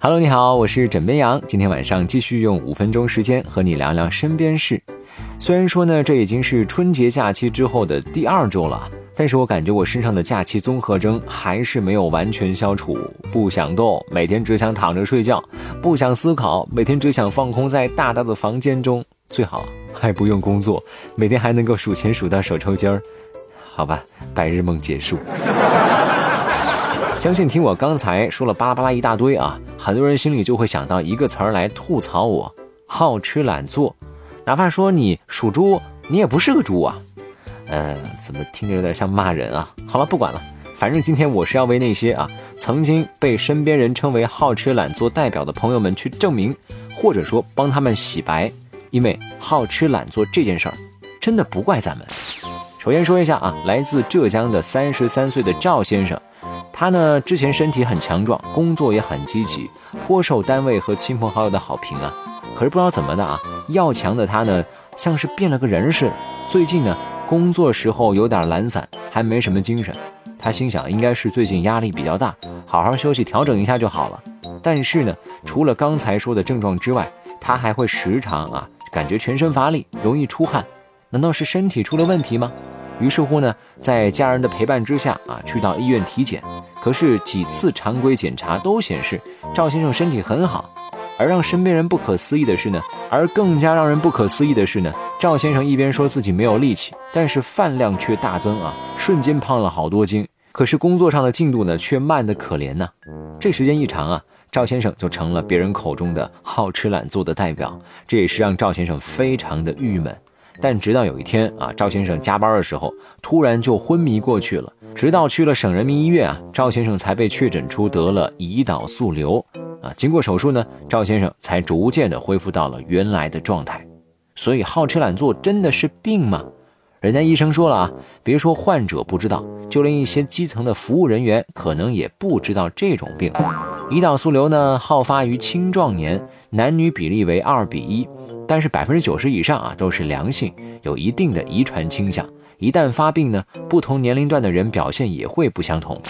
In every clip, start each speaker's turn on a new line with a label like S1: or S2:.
S1: Hello，你好，我是枕边羊。今天晚上继续用五分钟时间和你聊聊身边事。虽然说呢，这已经是春节假期之后的第二周了，但是我感觉我身上的假期综合征还是没有完全消除。不想动，每天只想躺着睡觉；不想思考，每天只想放空在大大的房间中。最好 还不用工作，每天还能够数钱数到手抽筋儿。好吧，白日梦结束。相信听我刚才说了巴拉巴拉一大堆啊，很多人心里就会想到一个词儿来吐槽我：好吃懒做。哪怕说你属猪，你也不是个猪啊。呃，怎么听着有点像骂人啊？好了，不管了，反正今天我是要为那些啊曾经被身边人称为好吃懒做代表的朋友们去证明，或者说帮他们洗白。因为好吃懒做这件事儿，真的不怪咱们。首先说一下啊，来自浙江的三十三岁的赵先生。他呢，之前身体很强壮，工作也很积极，颇受单位和亲朋好友的好评啊。可是不知道怎么的啊，要强的他呢，像是变了个人似的。最近呢，工作时候有点懒散，还没什么精神。他心想，应该是最近压力比较大，好好休息调整一下就好了。但是呢，除了刚才说的症状之外，他还会时常啊，感觉全身乏力，容易出汗。难道是身体出了问题吗？于是乎呢，在家人的陪伴之下啊，去到医院体检，可是几次常规检查都显示赵先生身体很好。而让身边人不可思议的是呢，而更加让人不可思议的是呢，赵先生一边说自己没有力气，但是饭量却大增啊，瞬间胖了好多斤。可是工作上的进度呢，却慢得可怜呢。这时间一长啊，赵先生就成了别人口中的好吃懒做的代表，这也是让赵先生非常的郁闷。但直到有一天啊，赵先生加班的时候，突然就昏迷过去了。直到去了省人民医院啊，赵先生才被确诊出得了胰岛素瘤啊。经过手术呢，赵先生才逐渐的恢复到了原来的状态。所以好吃懒做真的是病吗？人家医生说了啊，别说患者不知道，就连一些基层的服务人员可能也不知道这种病。胰岛素瘤呢，好发于青壮年，男女比例为二比一。但是百分之九十以上啊都是良性，有一定的遗传倾向。一旦发病呢，不同年龄段的人表现也会不相同。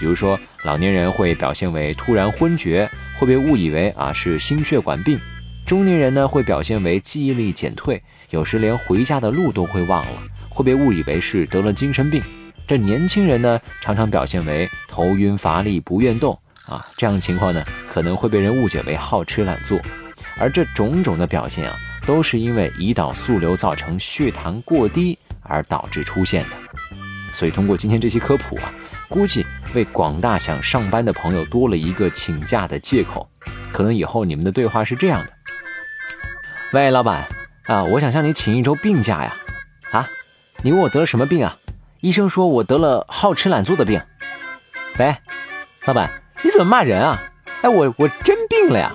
S1: 比如说，老年人会表现为突然昏厥，会被误以为啊是心血管病；中年人呢会表现为记忆力减退，有时连回家的路都会忘了，会被误以为是得了精神病。这年轻人呢常常表现为头晕乏力、不愿动啊，这样的情况呢可能会被人误解为好吃懒做。而这种种的表现啊。都是因为胰岛素瘤造成血糖过低而导致出现的，所以通过今天这期科普啊，估计为广大想上班的朋友多了一个请假的借口。可能以后你们的对话是这样的：喂，老板啊，我想向你请一周病假呀。啊，你问我得了什么病啊？医生说我得了好吃懒做的病。喂，老板，你怎么骂人啊？哎，我我真病了呀。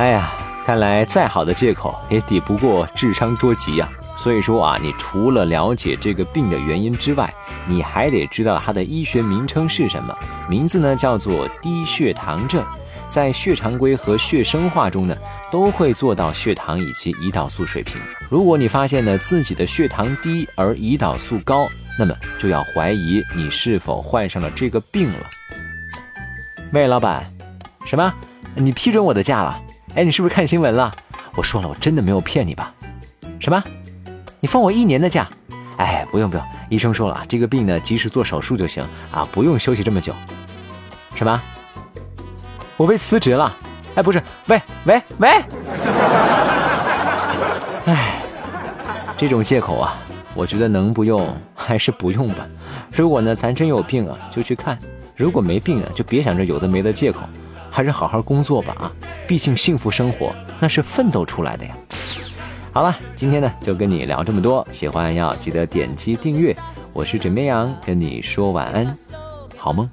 S1: 哎呀，看来再好的借口也抵不过智商捉急呀。所以说啊，你除了了解这个病的原因之外，你还得知道它的医学名称是什么。名字呢叫做低血糖症，在血常规和血生化中呢，都会做到血糖以及胰岛素水平。如果你发现呢自己的血糖低而胰岛素高，那么就要怀疑你是否患上了这个病了。喂，老板，什么？你批准我的假了？哎，你是不是看新闻了？我说了，我真的没有骗你吧？什么？你放我一年的假？哎，不用不用，医生说了，这个病呢，及时做手术就行啊，不用休息这么久。什么？我被辞职了？哎，不是，喂喂喂！哎，这种借口啊，我觉得能不用还是不用吧。如果呢，咱真有病啊，就去看；如果没病啊，就别想着有的没的借口。还是好好工作吧啊！毕竟幸福生活那是奋斗出来的呀。好了，今天呢就跟你聊这么多，喜欢要记得点击订阅。我是枕边羊，跟你说晚安，好梦。